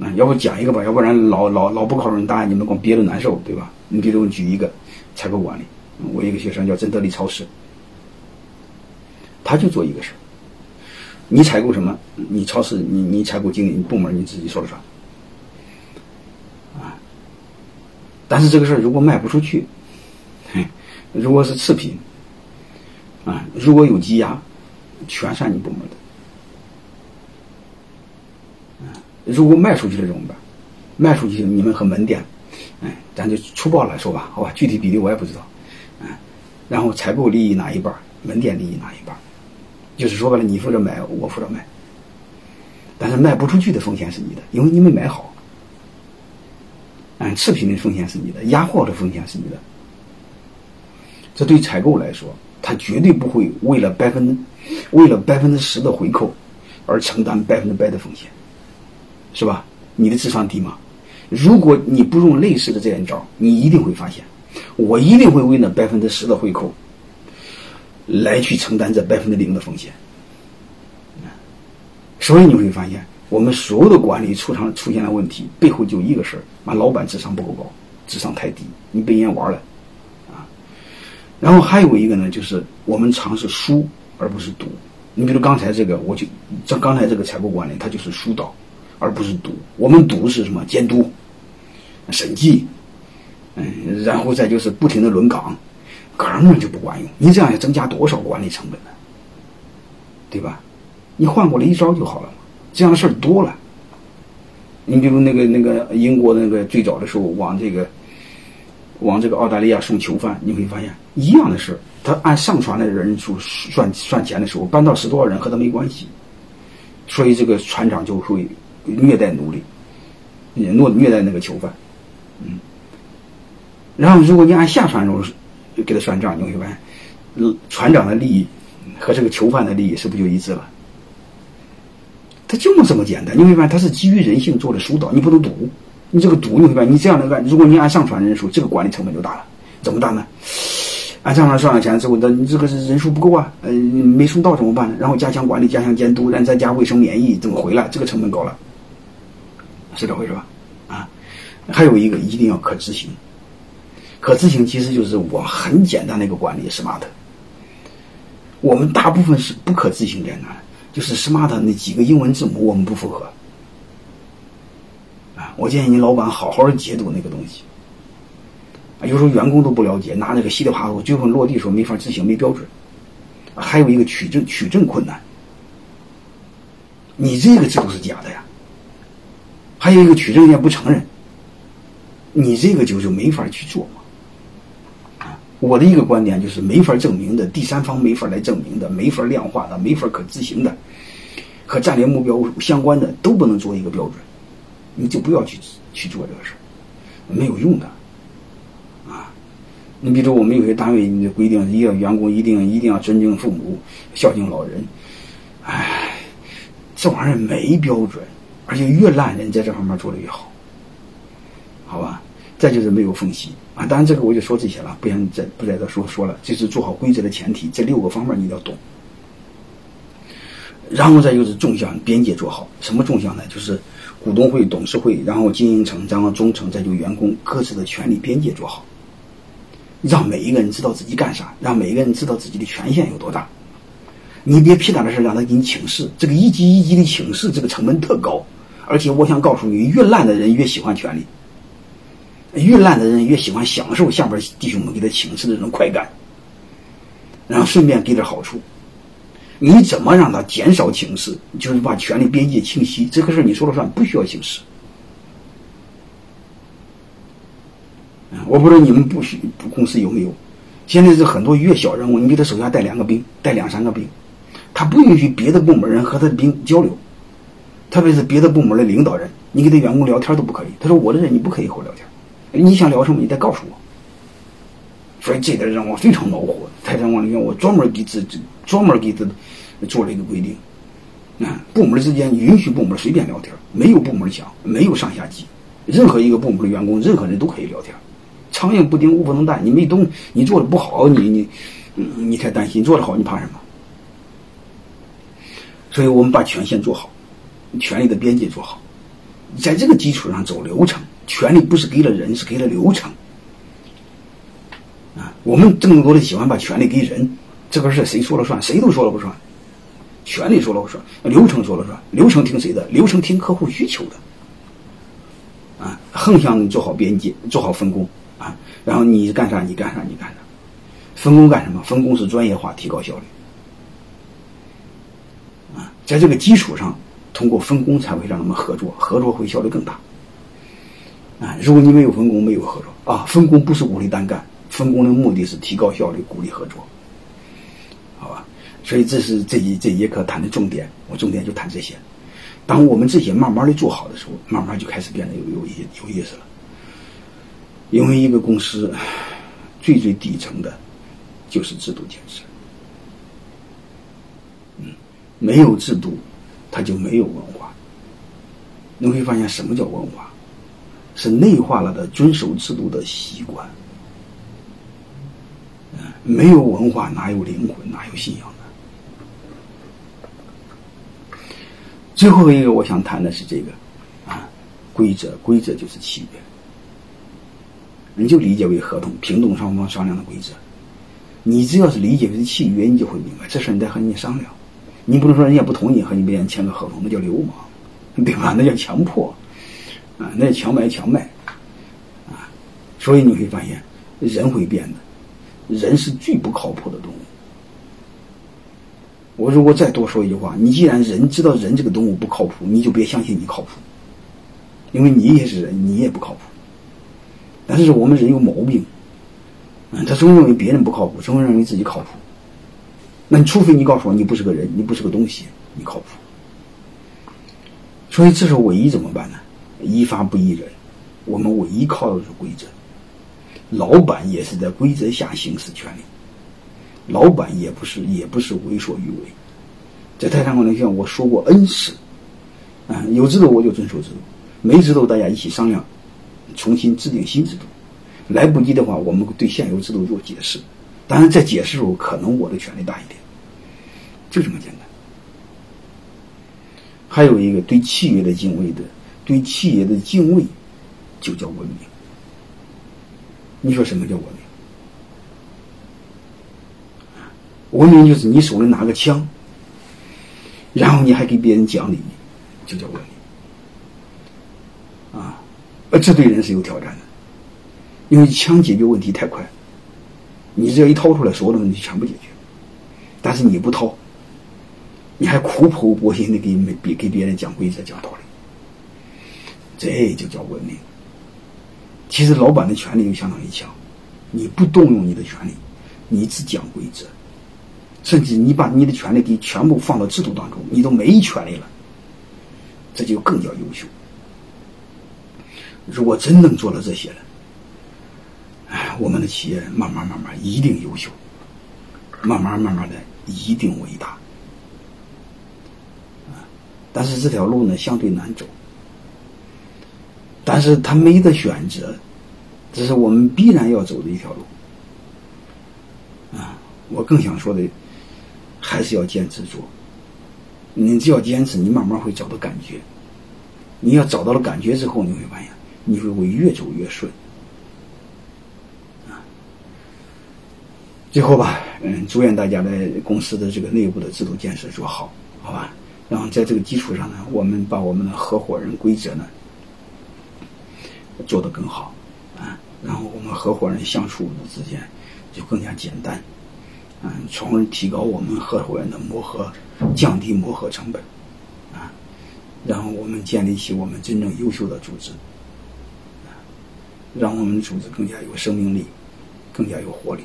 啊，要不讲一个吧，要不然老老老不考虑答案，你们光憋着难受，对吧？你比如举一个采购管理，我一个学生叫曾德利超市，他就做一个事儿。你采购什么？你超市你你采购经理部门你自己说了算。啊，但是这个事儿如果卖不出去，如果是次品，啊，如果有积压，全算你部门的。如果卖出去了怎么办？卖出去你们和门店，哎，咱就粗暴来说吧，好吧，具体比例我也不知道，嗯，然后采购利益哪一半，门店利益哪一半，就是说白了，你负责买，我负责卖，但是卖不出去的风险是你的，因为你没买好，嗯，次品的风险是你的，压货的风险是你的，这对采购来说，他绝对不会为了百分，为了百分之十的回扣而承担百分之百的风险。是吧？你的智商低吗？如果你不用类似的这样招，你一定会发现，我一定会为那百分之十的回扣，来去承担这百分之零的风险。所以你会发现，我们所有的管理出场出现了问题，背后就一个事儿：，妈，老板智商不够高，智商太低，你被人家玩了，啊。然后还有一个呢，就是我们尝试输而不是赌。你比如刚才这个，我就这刚才这个采购管理，它就是疏导。而不是赌，我们赌是什么？监督、审计，嗯，然后再就是不停的轮岗，根本就不管用。你这样要增加多少管理成本呢？对吧？你换过来一招就好了嘛。这样的事儿多了。你比如那个那个英国那个最早的时候往这个往这个澳大利亚送囚犯，你会发现一样的事他按上船的人数算算钱的时候，搬到十多少人和他没关系，所以这个船长就会。虐待奴隶，虐虐待那个囚犯，嗯，然后如果你按下船时候给他算账，你会发现，船长的利益和这个囚犯的利益是不就一致了？他就这么简单，你会发现他是基于人性做的疏导，你不能赌，你这个赌你会发现，你这样的按，如果你按上船人数，这个管理成本就大了，怎么大呢？按上船算了钱之后，那你这个是人数不够啊，呃，没送到怎么办？然后加强管理，加强监督，然后再加卫生免疫，怎么回来？这个成本高了。是这回事吧？啊，还有一个一定要可执行。可执行其实就是我很简单的一个管理，smart。我们大部分是不可执行在哪？就是 smart 那几个英文字母我们不符合。啊，我建议你老板好好的解读那个东西。啊，有时候员工都不了解，拿那个稀里哗啦，最后落地时候没法执行，没标准。还有一个取证取证困难。你这个制度是假的呀。还有一个取证也不承认，你这个就就没法去做嘛。我的一个观点就是没法证明的，第三方没法来证明的，没法量化的，没法可执行的，和战略目标相关的都不能做一个标准，你就不要去去做这个事儿，没有用的。啊，你比如说我们有些单位的规定，一个员工一定一定要尊敬父母，孝敬老人，哎，这玩意儿没标准。而且越烂人在这方面做的越好，好吧？再就是没有缝隙啊！当然这个我就说这些了，不想再不在这说说了。这是做好规则的前提，这六个方面你要懂。然后再就是纵向边界做好，什么纵向呢？就是股东会、董事会，然后经营层，然后中层，再就员工各自的权利边界做好，让每一个人知道自己干啥，让每一个人知道自己的权限有多大。你别屁大的事让他给你请示，这个一级一级的请示，这个成本特高。而且我想告诉你，越烂的人越喜欢权力，越烂的人越喜欢享受下边弟兄们给他请示的这种快感，然后顺便给点好处。你怎么让他减少请示？就是把权力边界清晰，这个事你说了算，不需要请示。我不知道你们不许公司有没有？现在是很多越小人物，你给他手下带两个兵，带两三个兵，他不允许别的部门人和他的兵交流。特别是别的部门的领导人，你跟他员工聊天都不可以。他说：“我的人你不可以和我聊天，你想聊什么你得告诉我。”所以这点让我非常恼火。泰山管理院我专门给自己专门给他做了一个规定，啊，部门之间允许部门随便聊天，没有部门墙，没有上下级，任何一个部门的员工，任何人都可以聊天。苍蝇不叮无不能带，你没动，你做的不好，你你你才担心；做的好，你怕什么？所以我们把权限做好。权力的边界做好，在这个基础上走流程，权力不是给了人，是给了流程。啊，我们更多的喜欢把权力给人，这个事谁说了算？谁都说了不算。权力说了不算，流程说了算。流程听谁的？流程听客户需求的。啊，横向做好边界，做好分工啊。然后你干啥？你干啥？你干啥？分工干什么？分工是专业化，提高效率。啊，在这个基础上，通过分工才会让他们合作，合作会效率更大。啊，如果你没有分工，没有合作啊，分工不是鼓励单干，分工的目的是提高效率，鼓励合作。好吧，所以这是这一这节课谈的重点，我重点就谈这些。当我们这些慢慢的做好的时候，慢慢就开始变得有有意有意思了。因为一个公司最最底层的，就是制度建设。嗯，没有制度，他就没有文化。你会发现，什么叫文化？是内化了的遵守制度的习惯。没有文化，哪有灵魂？哪有信仰呢？最后一个我想谈的是这个，啊，规则，规则就是契约，你就理解为合同，平等双方商量的规则。你只要是理解为契约，你就会明白，这事你得和人家商量。你不能说人家不同意和你别人签个合同，那叫流氓，对吧？那叫强迫，啊，那叫强买强卖，啊，所以你会发现，人会变的，人是最不靠谱的动物。我如果再多说一句话，你既然人知道人这个动物不靠谱，你就别相信你靠谱，因为你也是人，你也不靠谱。但是我们人有毛病，嗯，他总认为别人不靠谱，总认为自己靠谱。那你除非你告诉我你不是个人，你不是个东西，你靠谱。所以这时候唯一怎么办呢？依法不依人，我们唯一靠的是规则。老板也是在规则下行使权利。老板也不是，也不是为所欲为。在泰山管理学院，我说过 N 次，啊，有制度我就遵守制度，没制度大家一起商量，重新制定新制度。来不及的话，我们对现有制度做解释。当然，在解释时候，可能我的权力大一点，就这么简单。还有一个对契约的敬畏的，对契约的敬畏，就叫文明。你说什么叫文明？文明就是你手里拿个枪，然后你还给别人讲理，就叫文明。啊，这对人是有挑战的，因为枪解决问题太快，你只要一掏出来，所有的问题全部解决。但是你不掏，你还苦口婆心的给别给别人讲规则、讲道理，这就叫文明。其实老板的权利就相当于枪，你不动用你的权利，你只讲规则。甚至你把你的权利给全部放到制度当中，你都没权利了，这就更叫优秀。如果真能做到这些了，我们的企业慢慢慢慢一定优秀，慢慢慢慢的一定伟大。啊，但是这条路呢相对难走，但是他没得选择，这是我们必然要走的一条路。啊，我更想说的。还是要坚持做。你只要坚持，你慢慢会找到感觉。你要找到了感觉之后，你会发现，你会会越走越顺。最后吧，嗯，祝愿大家的公司的这个内部的制度建设做好，好吧？然后在这个基础上呢，我们把我们的合伙人规则呢做得更好，啊，然后我们合伙人相处的之间就更加简单。嗯，从而提高我们合伙人的磨合，降低磨合成本，啊，然后我们建立起我们真正优秀的组织，啊，让我们组织更加有生命力，更加有活力。